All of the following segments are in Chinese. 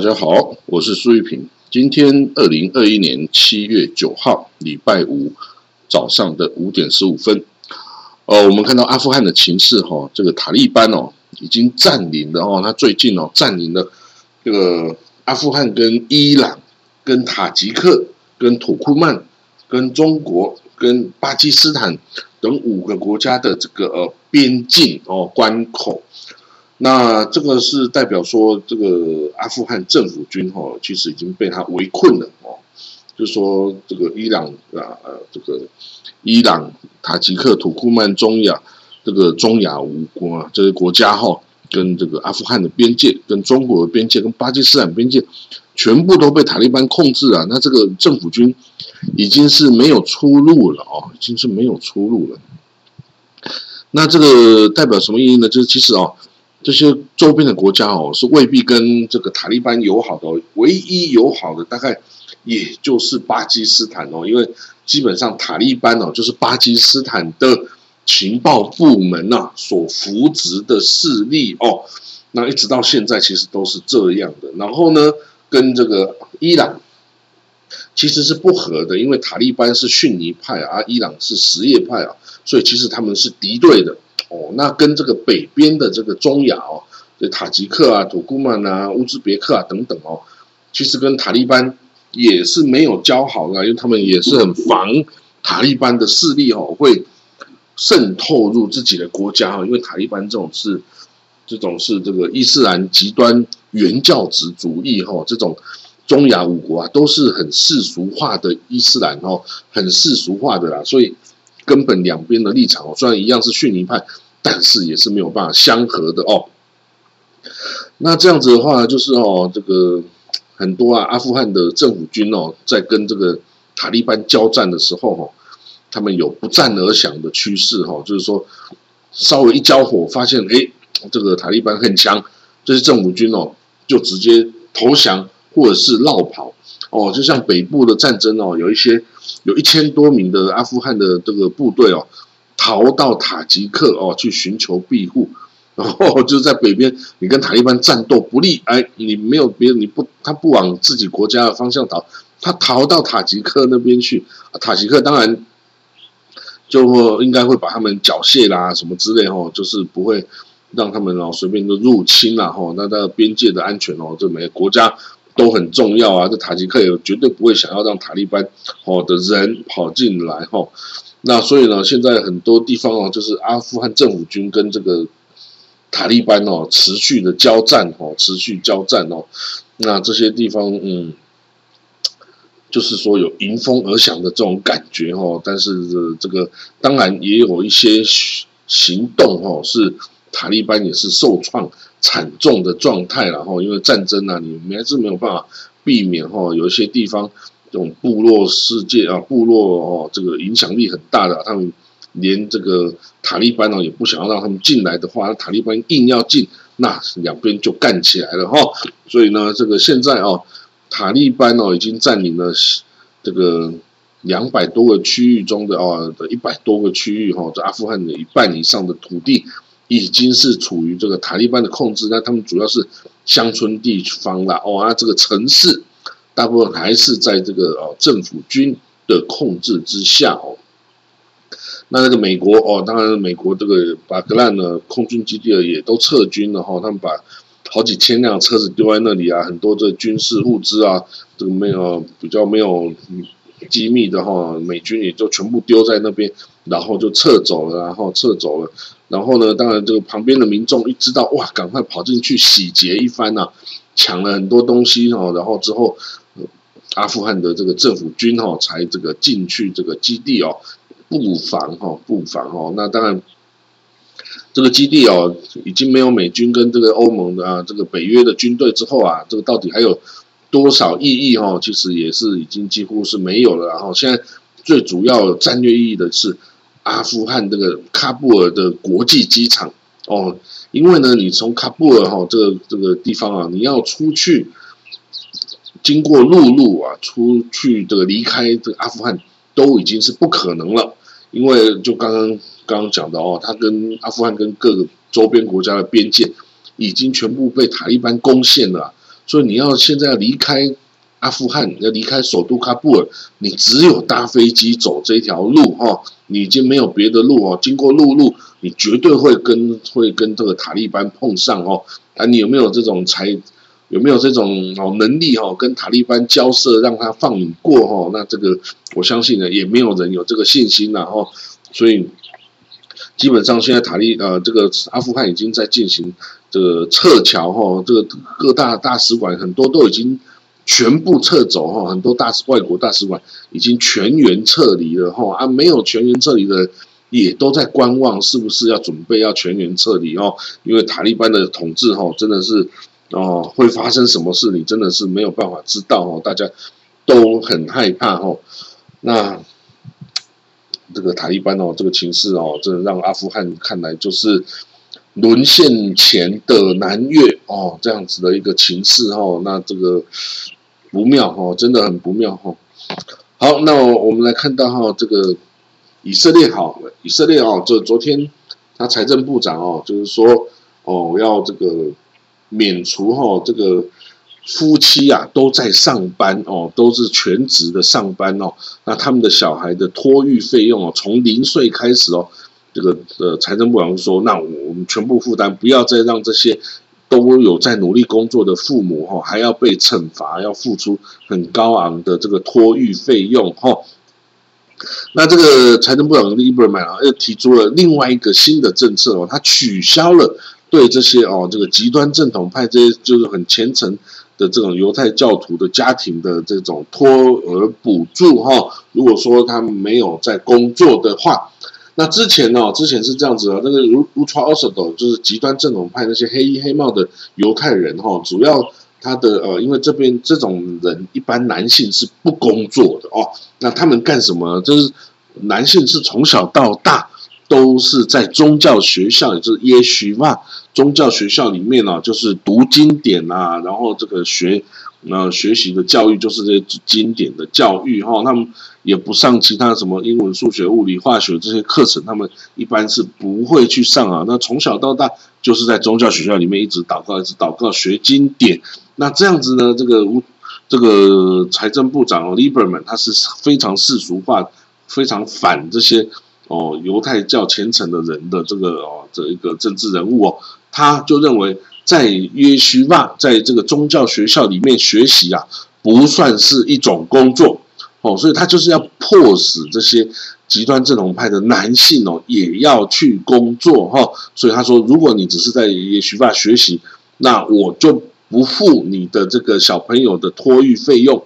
大家好，我是苏玉平。今天二零二一年七月九号，礼拜五早上的五点十五分。呃，我们看到阿富汗的情势哈，这个塔利班哦已经占领了哦，他最近哦占领了这个阿富汗跟伊朗、跟塔吉克、跟土库曼、跟中国、跟巴基斯坦等五个国家的这个呃边境哦关口。那这个是代表说，这个阿富汗政府军哈，其实已经被他围困了哦。就是说，这个伊朗啊，这个伊朗、塔吉克、土库曼、中亚这个中亚五国这些国家哈，跟这个阿富汗的边界、跟中国的边界、跟巴基斯坦边界，全部都被塔利班控制了。那这个政府军已经是没有出路了哦，已经是没有出路了。那这个代表什么意义呢？就是其实哦。这些周边的国家哦，是未必跟这个塔利班友好的，唯一友好的大概也就是巴基斯坦哦，因为基本上塔利班哦就是巴基斯坦的情报部门呐所扶植的势力哦，那一直到现在其实都是这样的。然后呢，跟这个伊朗其实是不和的，因为塔利班是逊尼派啊，伊朗是什叶派啊，所以其实他们是敌对的。哦，那跟这个北边的这个中亚哦，这塔吉克啊、土库曼啊、乌兹别克啊等等哦，其实跟塔利班也是没有交好的，因为他们也是很防塔利班的势力哦会渗透入自己的国家哦，因为塔利班这种是这种是这个伊斯兰极端原教旨主义哈，这种中亚五国啊都是很世俗化的伊斯兰哦，很世俗化的啦，所以。根本两边的立场哦，虽然一样是逊尼派，但是也是没有办法相合的哦。那这样子的话，就是哦，这个很多啊，阿富汗的政府军哦，在跟这个塔利班交战的时候哦，他们有不战而降的趋势哈，就是说稍微一交火，发现哎，这个塔利班很强，这些政府军哦，就直接投降或者是绕跑哦，就像北部的战争哦，有一些。有一千多名的阿富汗的这个部队哦，逃到塔吉克哦去寻求庇护，然后就在北边，你跟塔利班战斗不利，哎，你没有别你不他不往自己国家的方向逃，他逃到塔吉克那边去，塔吉克当然就应该会把他们缴械啦什么之类哦，就是不会让他们哦随便就入侵啦吼，那个边界的安全哦，这每个国家。都很重要啊！这塔吉克也绝对不会想要让塔利班哦的人跑进来哈。那所以呢，现在很多地方哦，就是阿富汗政府军跟这个塔利班哦持续的交战哦，持续交战哦。那这些地方嗯，就是说有迎风而降的这种感觉哦。但是这个当然也有一些行动哦，是塔利班也是受创。惨重的状态然后因为战争啊，你们还是没有办法避免哈。有一些地方这种部落世界啊，部落哦，这个影响力很大的，他们连这个塔利班呢也不想要让他们进来的话，塔利班硬要进，那两边就干起来了哈。所以呢，这个现在哦，塔利班哦已经占领了这个两百多个区域中的哦的一百多个区域哈，在阿富汗的一半以上的土地。已经是处于这个塔利班的控制，那他们主要是乡村地方啦，哦，那这个城市大部分还是在这个哦政府军的控制之下哦。那那个美国哦，当然美国这个巴格兰的空军基地也都撤军了哈，他们把好几千辆车子丢在那里啊，很多这军事物资啊，这个没有比较没有机密的哈，美军也就全部丢在那边，然后就撤走了，然后撤走了。然后呢，当然这个旁边的民众一知道哇，赶快跑进去洗劫一番呐，抢了很多东西哦。然后之后，阿富汗的这个政府军哈才这个进去这个基地哦，布防哈，布防哦。那当然，这个基地哦已经没有美军跟这个欧盟的啊这个北约的军队之后啊，这个到底还有多少意义哈？其实也是已经几乎是没有了。然后现在最主要战略意义的是。阿富汗这个喀布尔的国际机场。哦，因为呢，你从喀布尔哈这个这个地方啊，你要出去，经过陆路啊，出去这个离开这个阿富汗都已经是不可能了，因为就刚刚刚刚讲的哦，它跟阿富汗跟各个周边国家的边界已经全部被塔利班攻陷了，所以你要现在要离开阿富汗，要离开首都喀布尔，你只有搭飞机走这条路哈，你已经没有别的路哦。经过陆路，你绝对会跟会跟这个塔利班碰上哦。啊，你有没有这种才有没有这种哦能力哦，跟塔利班交涉，让他放你过哦？那这个我相信呢，也没有人有这个信心了哦。所以。基本上现在塔利呃，这个阿富汗已经在进行这个撤侨哈，这个各大大使馆很多都已经全部撤走哈，很多大使外国大使馆已经全员撤离了哈，啊，没有全员撤离的也都在观望，是不是要准备要全员撤离哦？因为塔利班的统治哈，真的是哦，会发生什么事，你真的是没有办法知道哦，大家都很害怕哦，那。这个塔利班哦，这个情势哦，真的让阿富汗看来就是沦陷前的南越哦，这样子的一个情势哦，那这个不妙哦，真的很不妙哦。好，那我们来看到哈，这个以色列好，以色列哦，这昨天他财政部长哦，就是说哦，要这个免除哈这个。夫妻啊都在上班哦，都是全职的上班哦。那他们的小孩的托育费用哦，从零岁开始哦，这个呃财政部长说，那我们全部负担，不要再让这些都有在努力工作的父母哈，还要被惩罚，要付出很高昂的这个托育费用哈。那这个财政部长 Lieberman 啊，又提出了另外一个新的政策哦，他取消了对这些哦这个极端正统派这些就是很虔诚。的这种犹太教徒的家庭的这种托儿补助哈，如果说他没有在工作的话，那之前呢，之前是这样子啊，那个 Ultra o s t o 就是极端正统派那些黑衣黑帽的犹太人哈，主要他的呃，因为这边这种人一般男性是不工作的哦，那他们干什么？就是男性是从小到大。都是在宗教学校，也就是耶许嘛，宗教学校里面呢，就是读经典啊，然后这个学，那，学习的教育就是这些经典的教育哈。他们也不上其他什么英文、数学、物理、化学这些课程，他们一般是不会去上啊。那从小到大就是在宗教学校里面一直祷告，一直祷告学经典。那这样子呢，这个这个财政部长 Lieberman 他是非常世俗化，非常反这些。哦，犹太教虔诚的人的这个哦，这一个政治人物哦，他就认为在约书亚在这个宗教学校里面学习啊，不算是一种工作哦，所以他就是要迫使这些极端正统派的男性哦，也要去工作哈。所以他说，如果你只是在约书亚学习，那我就不付你的这个小朋友的托育费用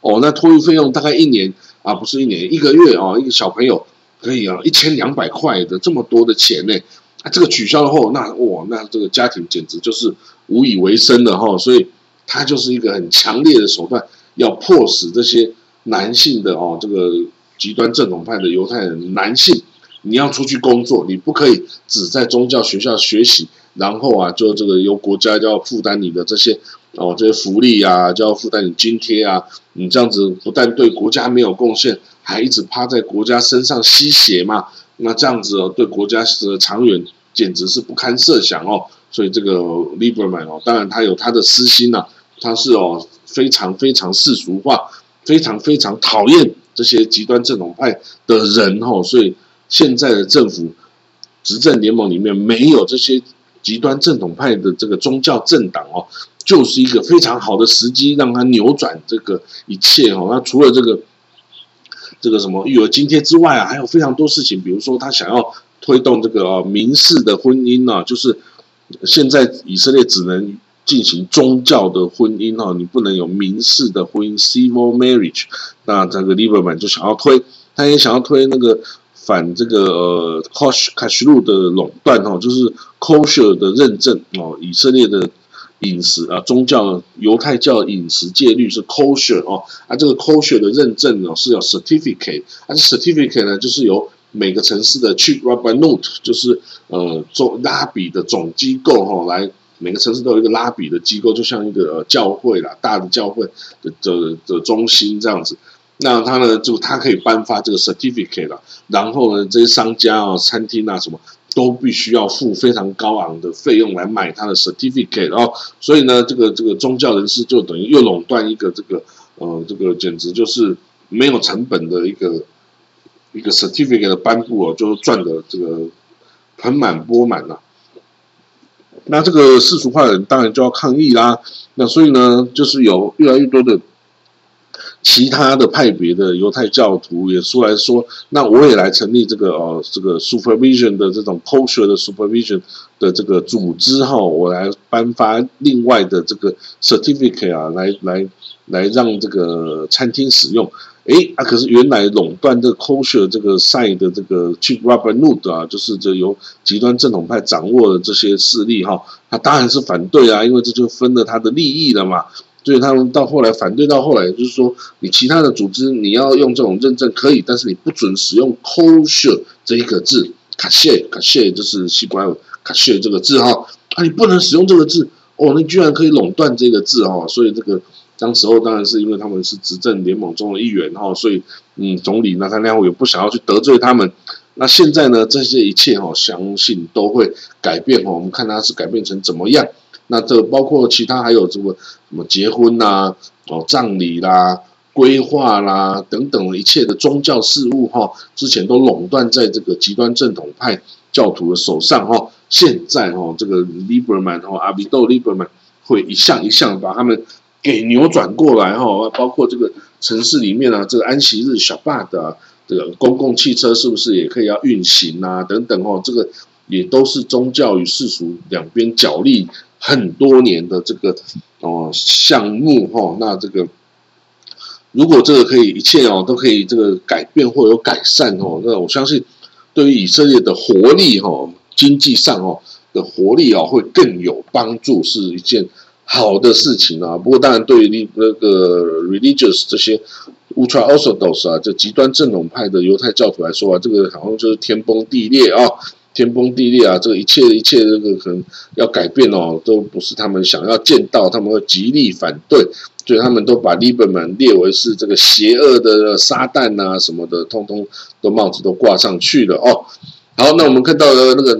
哦。那托育费用大概一年啊，不是一年，一个月哦，一个小朋友。可以啊，一千两百块的这么多的钱呢，啊，这个取消了后，那哇，那这个家庭简直就是无以为生了哈，所以他就是一个很强烈的手段，要迫使这些男性的哦，这个极端正统派的犹太人男性，你要出去工作，你不可以只在宗教学校学习，然后啊，就这个由国家就要负担你的这些哦这些福利啊，就要负担你津贴啊，你这样子不但对国家没有贡献。还一直趴在国家身上吸血嘛？那这样子哦，对国家的长远简直是不堪设想哦。所以这个 Lieberman 哦，当然他有他的私心呐，他是哦非常非常世俗化，非常非常讨厌这些极端正统派的人哦。所以现在的政府执政联盟里面没有这些极端正统派的这个宗教政党哦，就是一个非常好的时机，让他扭转这个一切哦。那除了这个。这个什么育儿津贴之外啊，还有非常多事情，比如说他想要推动这个民事的婚姻呢，就是现在以色列只能进行宗教的婚姻哈，你不能有民事的婚姻 （civil marriage）。那这个 Lieberman 就想要推，他也想要推那个反这个呃 kosher 的垄断哈，就是 kosher 的认证哦，以色列的。饮食啊，宗教犹太教饮食戒律是 kosher 哦，啊，这个 kosher 的认证哦是有 certificate，啊，certificate 呢就是由每个城市的 chief rabbi note 就是呃总拉比的总机构哈，来每个城市都有一个拉比的机构，就像一个教会啦，大的教会的的的中心这样子。那他呢，就他可以颁发这个 certificate 了，然后呢，这些商家啊、餐厅啊什么，都必须要付非常高昂的费用来买他的 certificate 哦，所以呢，这个这个宗教人士就等于又垄断一个这个呃，这个简直就是没有成本的一个一个 certificate 的颁布哦，就赚的这个盆满钵满了。那这个世俗化的人当然就要抗议啦。那所以呢，就是有越来越多的。其他的派别的犹太教徒也出来说，那我也来成立这个哦，这个 supervision 的这种 kosher 的 supervision 的这个组织哈，我来颁发另外的这个 certificate 啊，来来来让这个餐厅使用。诶，啊，可是原来垄断这个 kosher 这个 side 的这个 chief rabbi nut 啊，就是这由极端正统派掌握的这些势力哈，他当然是反对啊，因为这就分了他的利益了嘛。所以他们到后来反对，到后来就是说，你其他的组织你要用这种认证可以，但是你不准使用 kosher 这一个字，卡谢卡谢就是西班牙卡谢这个字哈，啊，你不能使用这个字哦，你居然可以垄断这个字哈，所以这个当时候当然是因为他们是执政联盟中的一员哈，所以嗯，总理那他那会也不想要去得罪他们。那现在呢，这些一切哈，相信都会改变哈，我们看他是改变成怎么样。那这包括其他还有这个什么结婚呐、哦葬礼啦、规划啦等等一切的宗教事务哈，之前都垄断在这个极端正统派教徒的手上哈。现在哈，这个 Liberman 哈阿比豆 Liberman 会一项一项把他们给扭转过来哈。包括这个城市里面啊，这个安息日小坝的这个公共汽车是不是也可以要运行啊？等等哦，这个也都是宗教与世俗两边角力。很多年的这个哦项目哈，那这个如果这个可以一切哦都可以这个改变或有改善哦，那我相信对于以色列的活力哈，经济上哦的活力哦会更有帮助，是一件好的事情啊。不过当然对于那个 religious 这些 ultra orthodox 啊，这极端正统派的犹太教徒来说啊，这个好像就是天崩地裂啊。天崩地裂啊！这个一切一切，这个可能要改变哦，都不是他们想要见到，他们会极力反对，所以他们都把利本们列为是这个邪恶的撒旦啊什么的，通通都帽子都挂上去了哦。好，那我们看到了那个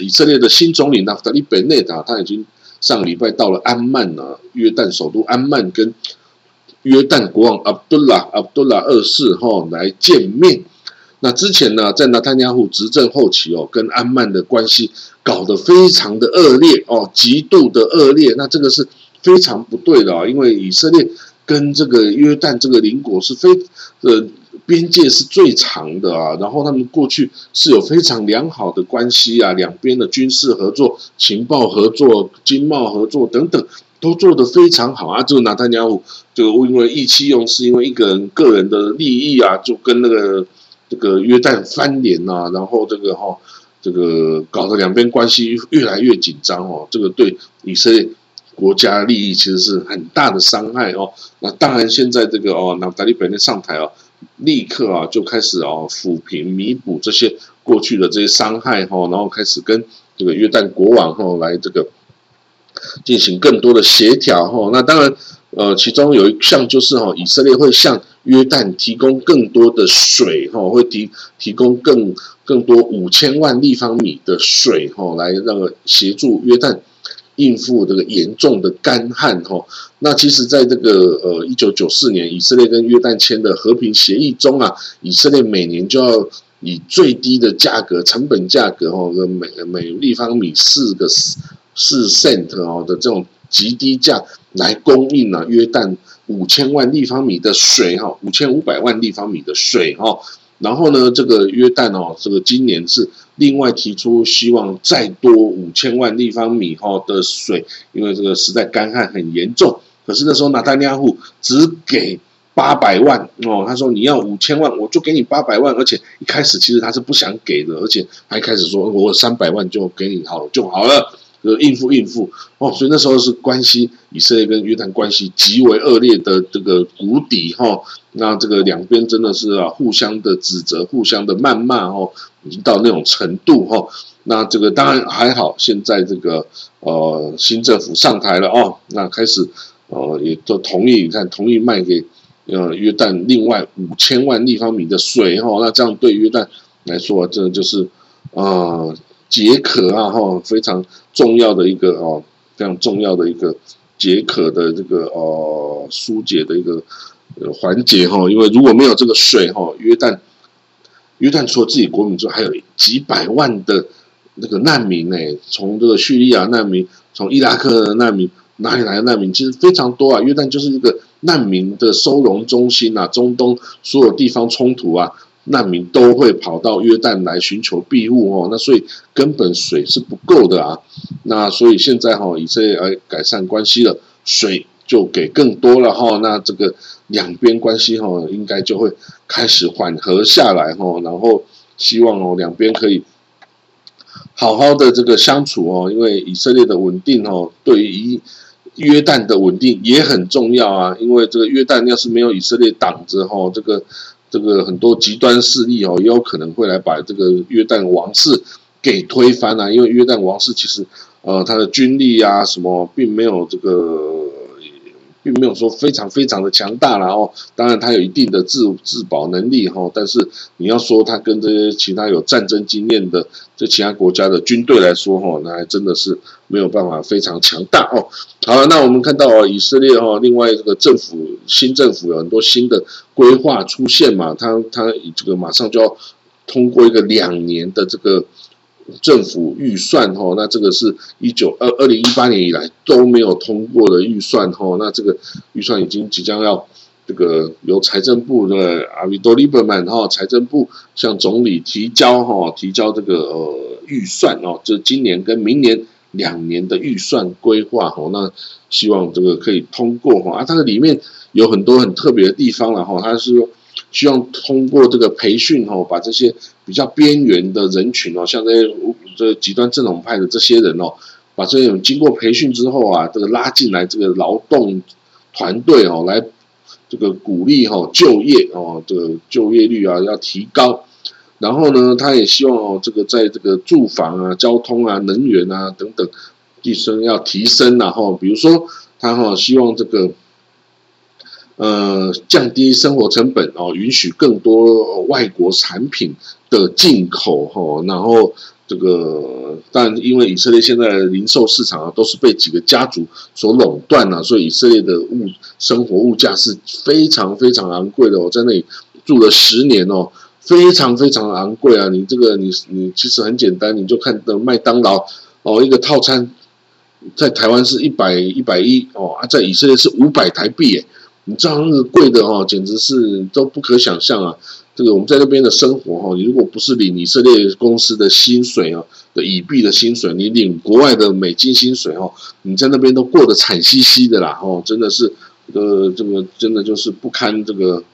以色列的新总理纳夫达利本内塔，他已经上礼拜到了安曼啊，约旦首都安曼，跟约旦国王阿卜杜拉阿卜杜拉二世哈来见面。那之前呢，在纳坦亚胡执政后期哦，跟安曼的关系搞得非常的恶劣哦，极度的恶劣。那这个是非常不对的啊，因为以色列跟这个约旦这个邻国是非呃边界是最长的啊，然后他们过去是有非常良好的关系啊，两边的军事合作、情报合作、经贸合作等等都做得非常好啊。这个纳坦亚胡就因为意气用事，因为一个人个人的利益啊，就跟那个。这个约旦翻脸呐，然后这个哈，这个搞得两边关系越来越紧张哦，这个对以色列国家利益其实是很大的伤害哦。那当然，现在这个哦，那达利本内上台哦，立刻啊就开始哦抚平、弥补这些过去的这些伤害哈，然后开始跟这个约旦国王哈来这个进行更多的协调哈。那当然。呃，其中有一项就是哈，以色列会向约旦提供更多的水哈，会提提供更更多五千万立方米的水哈，来那个协助约旦应付这个严重的干旱哈。那其实，在这个呃一九九四年，以色列跟约旦签的和平协议中啊，以色列每年就要以最低的价格、成本价格哈，每每立方米四个四四 cent 哦的这种极低价。来供应了约旦五千万立方米的水哈，五千五百万立方米的水哈，然后呢，这个约旦哦，这个今年是另外提出希望再多五千万立方米哈的水，因为这个实在干旱很严重。可是那时候纳丹亚户只给八百万哦，他说你要五千万，我就给你八百万，而且一开始其实他是不想给的，而且还开始说我三百万就给你好了就好了。呃，应付应付哦，所以那时候是关系以色列跟约旦关系极为恶劣的这个谷底哈。那这个两边真的是啊，互相的指责，互相的谩骂哦，已经到那种程度哈。那这个当然还好，现在这个呃新政府上台了哦，那开始呃也都同意，你看同意卖给呃约旦另外五千万立方米的水哈。那这样对约旦来说，真的就是啊。解渴啊哈，非常重要的一个哦，非常重要的一个解渴的这个哦疏解的一个环节哈，因为如果没有这个水哈，约旦约旦除了自己国民之外，还有几百万的那个难民呢，从这个叙利亚难民，从伊拉克的难民，哪里来的难民？其实非常多啊，约旦就是一个难民的收容中心啊，中东所有地方冲突啊。难民都会跑到约旦来寻求庇护哦，那所以根本水是不够的啊，那所以现在哈以色列来改善关系了，水就给更多了哈，那这个两边关系哈应该就会开始缓和下来哈，然后希望哦两边可以好好的这个相处哦，因为以色列的稳定哦对于约旦的稳定也很重要啊，因为这个约旦要是没有以色列挡着哈这个。这个很多极端势力哦，也有可能会来把这个约旦王室给推翻啊！因为约旦王室其实，呃，他的军力啊什么，并没有这个。并没有说非常非常的强大然后当然它有一定的自自保能力哈，但是你要说它跟这些其他有战争经验的这其他国家的军队来说哈，那还真的是没有办法非常强大哦。好了，那我们看到哦，以色列哈，另外这个政府新政府有很多新的规划出现嘛，它它这个马上就要通过一个两年的这个。政府预算哈，那这个是一九二二零一八年以来都没有通过的预算哈，那这个预算已经即将要这个由财政部的阿维多利伯曼哈，财政部向总理提交哈，提交这个呃预算哦，这今年跟明年两年的预算规划哈，那希望这个可以通过哈，啊，它的里面有很多很特别的地方了哈，它是说。希望通过这个培训哦，把这些比较边缘的人群哦，像这些这极端正统派的这些人哦，把这种经过培训之后啊，这个拉进来这个劳动团队哦，来这个鼓励哈就业哦，这个就业率啊要提高。然后呢，他也希望哦，这个在这个住房啊、交通啊、能源啊等等提升要提升，然后比如说他哈希望这个。呃，降低生活成本哦，允许更多外国产品的进口哈，然后这个，但因为以色列现在的零售市场啊都是被几个家族所垄断了，所以以色列的物生活物价是非常非常昂贵的。我在那里住了十年哦，非常非常昂贵啊！你这个你你其实很简单，你就看的麦当劳哦，一个套餐在台湾是一百一百一哦，在以色列是五百台币诶。知道那个贵的哦，简直是都不可想象啊！这个我们在那边的生活哈，你如果不是领以色列公司的薪水啊，的以币的薪水，你领国外的美金薪水哦，你在那边都过得惨兮兮的啦！哦，真的是，呃，这个真的就是不堪这个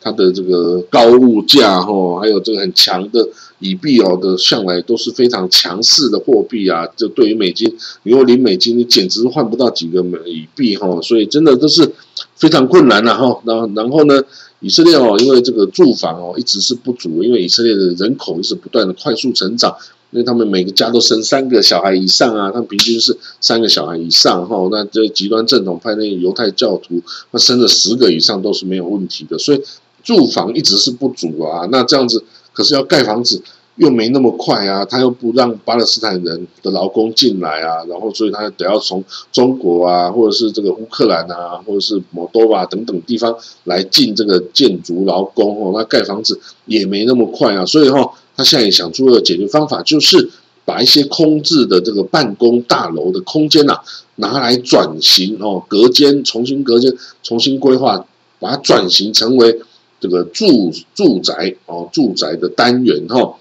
它的这个高物价哈，还有这个很强的以币哦的，向来都是非常强势的货币啊！就对于美金，你如果领美金，你简直换不到几个美币哈，所以真的都是。非常困难了哈，然后然后呢，以色列哦，因为这个住房哦一直是不足，因为以色列的人口一直不断的快速成长，因为他们每个家都生三个小孩以上啊，他们平均是三个小孩以上哈，那这极端正统派那犹太教徒，那生了十个以上都是没有问题的，所以住房一直是不足啊，那这样子可是要盖房子。又没那么快啊，他又不让巴勒斯坦人的劳工进来啊，然后所以他得要从中国啊，或者是这个乌克兰啊，或者是摩多瓦等等地方来进这个建筑劳工哦，那盖房子也没那么快啊，所以哈，他现在想出的解决方法就是把一些空置的这个办公大楼的空间呐，拿来转型哦，隔间重新隔间，重新规划，把它转型成为这个住住宅哦，住宅的单元哈。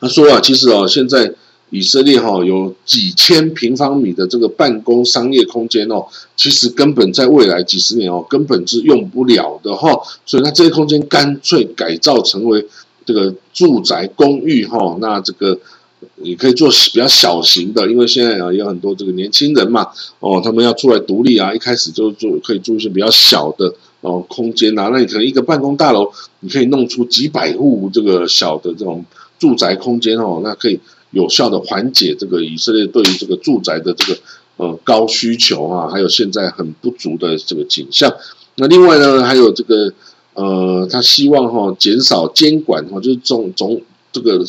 他说啊，其实哦，现在以色列哈有几千平方米的这个办公商业空间哦，其实根本在未来几十年哦，根本是用不了的哈。所以那这些空间干脆改造成为这个住宅公寓哈。那这个你可以做比较小型的，因为现在啊有很多这个年轻人嘛哦，他们要出来独立啊，一开始就住可以住一些比较小的哦空间啊。那你可能一个办公大楼，你可以弄出几百户这个小的这种。住宅空间哦，那可以有效的缓解这个以色列对于这个住宅的这个呃高需求啊，还有现在很不足的这个景象。那另外呢，还有这个呃，他希望哈减少监管哈，就是总总这个。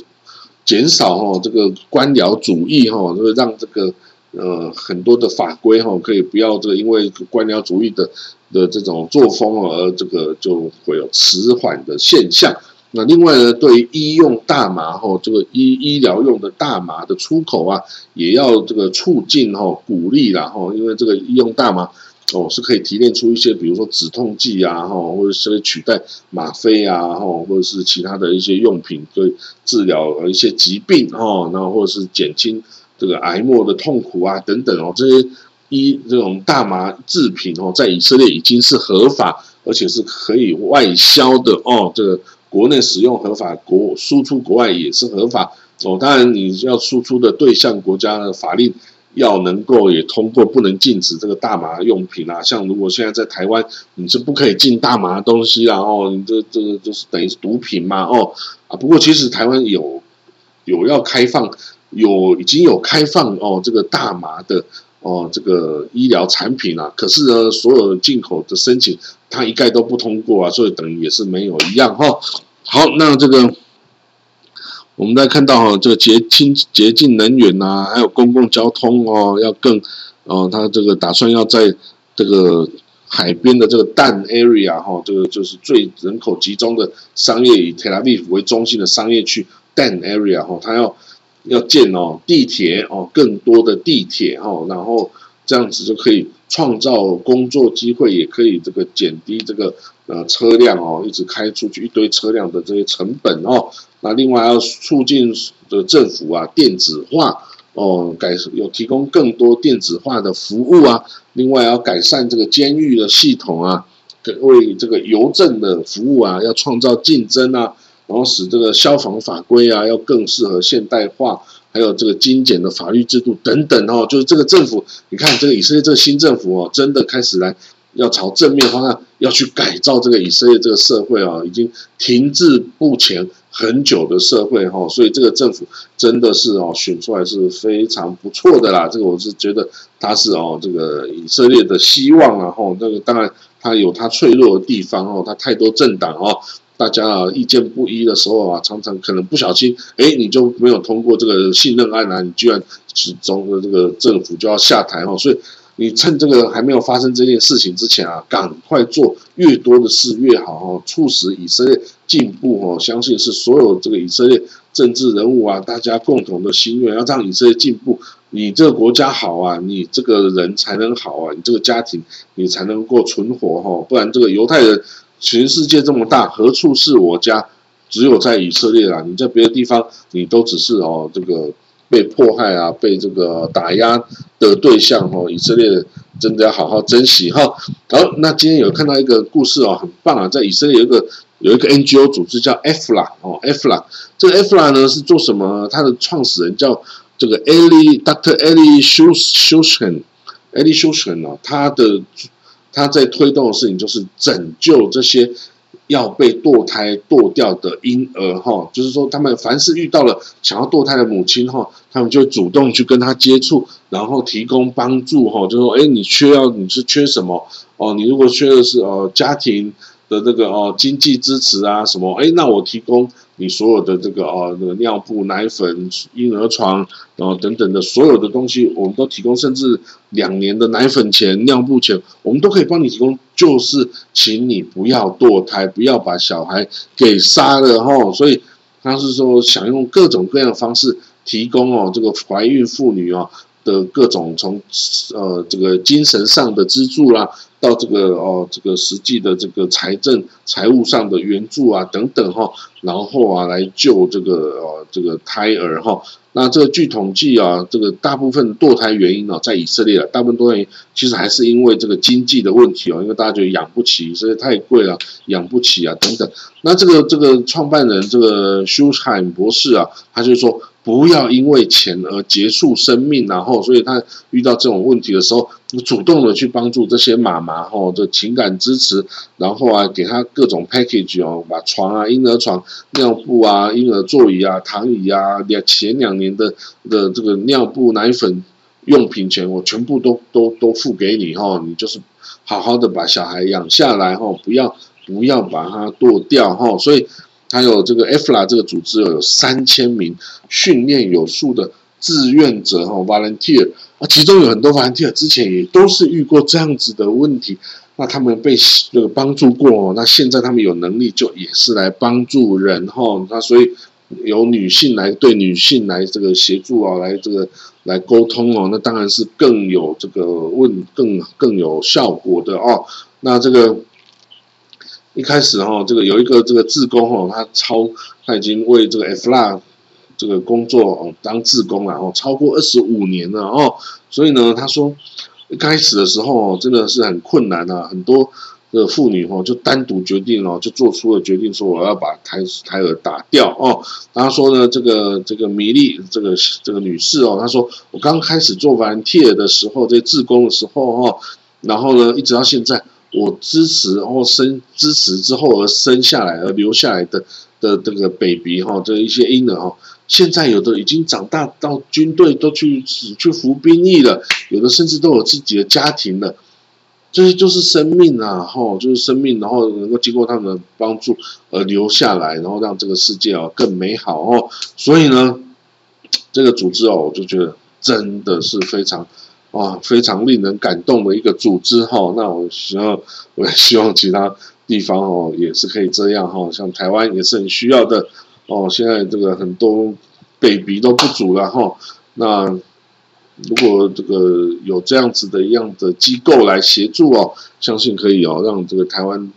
减少哈这个官僚主义哈，就是让这个呃很多的法规哈可以不要这个因为官僚主义的的这种作风而这个就会有迟缓的现象。那另外呢，对于医用大麻哈，这个医医疗用的大麻的出口啊，也要这个促进哈，鼓励啦哈，因为这个医用大麻哦是可以提炼出一些，比如说止痛剂啊哈，或者是取代吗啡啊哈，或者是其他的一些用品，对治疗一些疾病哈，然后或者是减轻这个癌末的痛苦啊等等哦，这些医这种大麻制品哦，在以色列已经是合法，而且是可以外销的哦，这个。国内使用合法，国输出国外也是合法哦。当然，你要输出的对象国家的法令要能够也通过，不能禁止这个大麻用品啊。像如果现在在台湾，你是不可以进大麻东西啊哦，你这这个就是等于是毒品嘛哦啊。不过其实台湾有有要开放，有已经有开放哦这个大麻的。哦，这个医疗产品啊，可是呢，所有进口的申请，它一概都不通过啊，所以等于也是没有一样哈。好，那这个我们再看到哈，这个洁清洁净能源呐，还有公共交通哦，要更哦，他这个打算要在这个海边的这个蛋 area 哈，这个就是最人口集中的商业以 Tel Aviv 为中心的商业区蛋 area 哈，他要。要建哦地铁哦更多的地铁哦，然后这样子就可以创造工作机会，也可以这个减低这个呃车辆哦一直开出去一堆车辆的这些成本哦。那另外要促进的政府啊电子化哦，改有提供更多电子化的服务啊。另外要改善这个监狱的系统啊，为这个邮政的服务啊要创造竞争啊。然后使这个消防法规啊，要更适合现代化，还有这个精简的法律制度等等哦，就是这个政府，你看这个以色列这个新政府哦，真的开始来要朝正面方向要去改造这个以色列这个社会啊，已经停滞不前很久的社会哈，所以这个政府真的是哦选出来是非常不错的啦，这个我是觉得他是哦这个以色列的希望啊哈，那个当然他有他脆弱的地方哦，他太多政党哦。大家啊，意见不一的时候啊，常常可能不小心，哎，你就没有通过这个信任案啊，你居然始终的这个政府就要下台哦。所以你趁这个还没有发生这件事情之前啊，赶快做越多的事越好哦，促使以色列进步哦。相信是所有这个以色列政治人物啊，大家共同的心愿，要让以色列进步，你这个国家好啊，你这个人才能好啊，你这个家庭你才能够存活哈，不然这个犹太人。全世界这么大，何处是我家？只有在以色列啦。你在别的地方，你都只是哦，这个被迫害啊，被这个打压的对象哦。以色列真的要好好珍惜哈。好，那今天有看到一个故事哦，很棒啊，在以色列有一个有一个 NGO 组织叫 EFLA 哦，EFLA 这个 EFLA 呢是做什么？它的创始人叫这个 Eli Dr. Eli Shushan，Eli Shushan 哦，他的。他在推动的事情就是拯救这些要被堕胎堕掉的婴儿，哈，就是说他们凡是遇到了想要堕胎的母亲，哈，他们就主动去跟他接触，然后提供帮助，哈，就说，哎，你缺要你是缺什么？哦，你如果缺的是呃家庭的这个哦经济支持啊什么，哎，那我提供。你所有的这个啊，那个尿布、奶粉、婴儿床，然后等等的所有的东西，我们都提供，甚至两年的奶粉钱、尿布钱，我们都可以帮你提供。就是请你不要堕胎，不要把小孩给杀了哈。所以他是说，想用各种各样的方式提供哦，这个怀孕妇女哦的各种从呃这个精神上的资助啦。到这个哦，这个实际的这个财政财务上的援助啊，等等哈，然后啊来救这个哦这个胎儿哈。那这个据统计啊，这个大部分堕胎原因呢，在以色列啊，大部分堕胎其实还是因为这个经济的问题哦，因为大家觉得养不起，所以太贵了，养不起啊等等。那这个这个创办人这个休海博士啊，他就说。不要因为钱而结束生命，然后，所以他遇到这种问题的时候，主动的去帮助这些妈妈，吼，这情感支持，然后啊，给他各种 package 哦，把床啊、婴儿床、尿布啊、婴儿座椅啊、躺椅啊，两前两年的的这个尿布、奶粉用品钱，我全部都都都付给你，哈，你就是好好的把小孩养下来，哈，不要不要把它剁掉，哈，所以。还有这个 EFLA 这个组织有三千名训练有素的志愿者哈，volunteer 啊，其中有很多 volunteer 之前也都是遇过这样子的问题，那他们被这个帮助过，那现在他们有能力就也是来帮助人哈，那所以由女性来对女性来这个协助啊，来这个来沟通哦，那当然是更有这个问更更有效果的哦，那这个。一开始哈，这个有一个这个志工哈，他超他已经为这个 F 拉这个工作哦当志工了哦，超过二十五年了哦，所以呢，他说一开始的时候哦真的是很困难啊，很多的妇女哦就单独决定哦，就做出了决定说我要把胎胎儿打掉哦。然后说呢，这个这个米莉这个这个女士哦，她说我刚开始做完 T 的时候，这志工的时候哦，然后呢一直到现在。我支持，然后生支持之后而生下来而留下来的的这个 baby 哈，这一些婴儿哈，现在有的已经长大到军队都去去服兵役了，有的甚至都有自己的家庭了，这些就是生命啊，哈，就是生命，然后能够经过他们的帮助而留下来，然后让这个世界哦更美好哦，所以呢，这个组织哦，我就觉得真的是非常。哇，非常令人感动的一个组织哈。那我希望，我也希望其他地方哦也是可以这样哈。像台湾也是很需要的哦。现在这个很多 baby 都不足了哈。那如果这个有这样子的一样的机构来协助哦，相信可以哦，让这个台湾。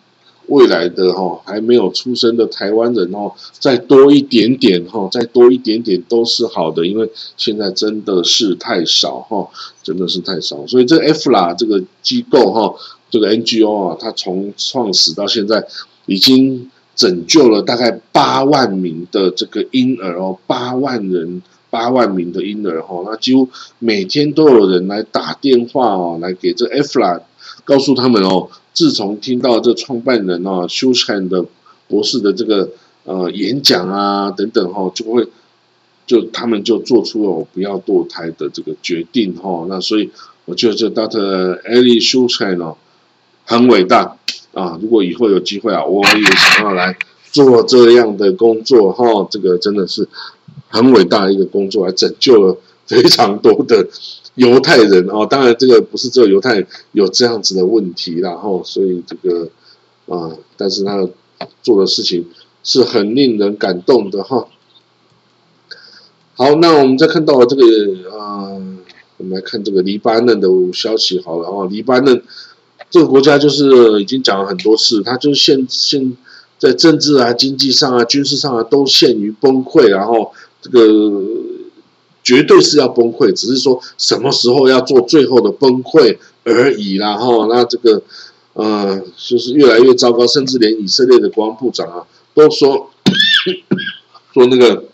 未来的哈还没有出生的台湾人哦，再多一点点哈，再多一点点都是好的，因为现在真的是太少哈，真的是太少。所以这 F 啦这个机构哈，这个 NGO 啊，它从创始到现在，已经拯救了大概八万名的这个婴儿哦，八万人，八万名的婴儿哈，那几乎每天都有人来打电话哦，来给这 F 啦，告诉他们哦。自从听到这创办人啊休汉的博士的这个呃演讲啊等等哈，就会就他们就做出了不要堕胎的这个决定哈。那所以我觉得这 Doctor Ellie s h u h a n 哦很伟大啊。如果以后有机会啊，我也想要来做这样的工作哈。这个真的是很伟大的一个工作，来拯救了非常多的。犹太人哦，当然这个不是只有犹太人有这样子的问题，然后所以这个啊，但是他做的事情是很令人感动的哈。好，那我们再看到了这个啊，我们来看这个黎巴嫩的消息好了哦，黎巴嫩这个国家就是已经讲了很多次，它就是现现在政治啊、经济上啊、军事上啊都陷于崩溃，然后这个。绝对是要崩溃，只是说什么时候要做最后的崩溃而已啦哈。那这个，呃，就是越来越糟糕，甚至连以色列的国防部长啊都说，说那个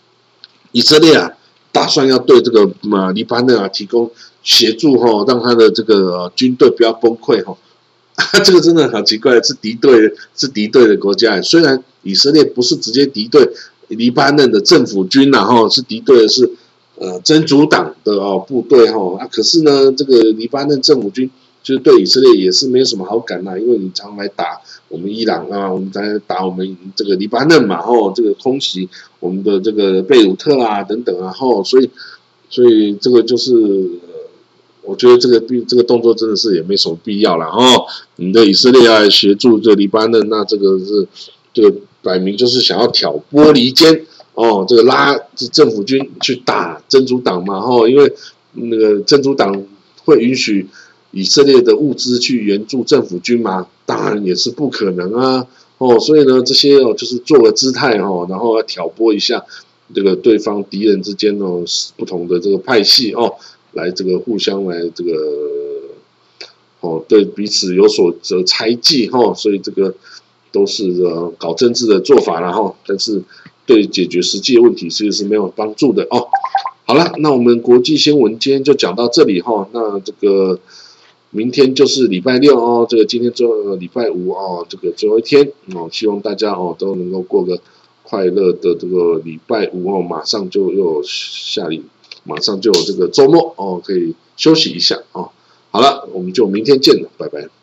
以色列啊打算要对这个马黎巴嫩啊提供协助哈，让他的这个军队不要崩溃哈。这个真的好奇怪，是敌对是敌对的国家，虽然以色列不是直接敌对黎巴嫩的政府军然后是敌对的是。呃，真主党的哦部队哈啊，可是呢，这个黎巴嫩政府军就是对以色列也是没有什么好感呐，因为你常来打我们伊朗啊，我们在打我们这个黎巴嫩嘛，哦，这个空袭我们的这个贝鲁特啊等等啊，吼，所以所以这个就是，我觉得这个必这个动作真的是也没什么必要了，哦，你的以色列要协助这黎巴嫩，那这个是这个摆明就是想要挑拨离间。哦，这个拉政府军去打真主党嘛？吼，因为那个真主党会允许以色列的物资去援助政府军吗？当然也是不可能啊！哦，所以呢，这些哦就是做个姿态哦，然后要挑拨一下这个对方敌人之间哦不同的这个派系哦，来这个互相来这个哦对彼此有所则猜忌哈，所以这个都是呃搞政治的做法了哈，但是。对解决实际问题其实是没有帮助的哦。好了，那我们国际新闻今天就讲到这里哈。那这个明天就是礼拜六哦，这个今天最后礼拜五哦，这个最后一天哦，希望大家哦都能够过个快乐的这个礼拜五哦，马上就又下礼，马上就有这个周末哦，可以休息一下哦。好了，我们就明天见了，拜拜。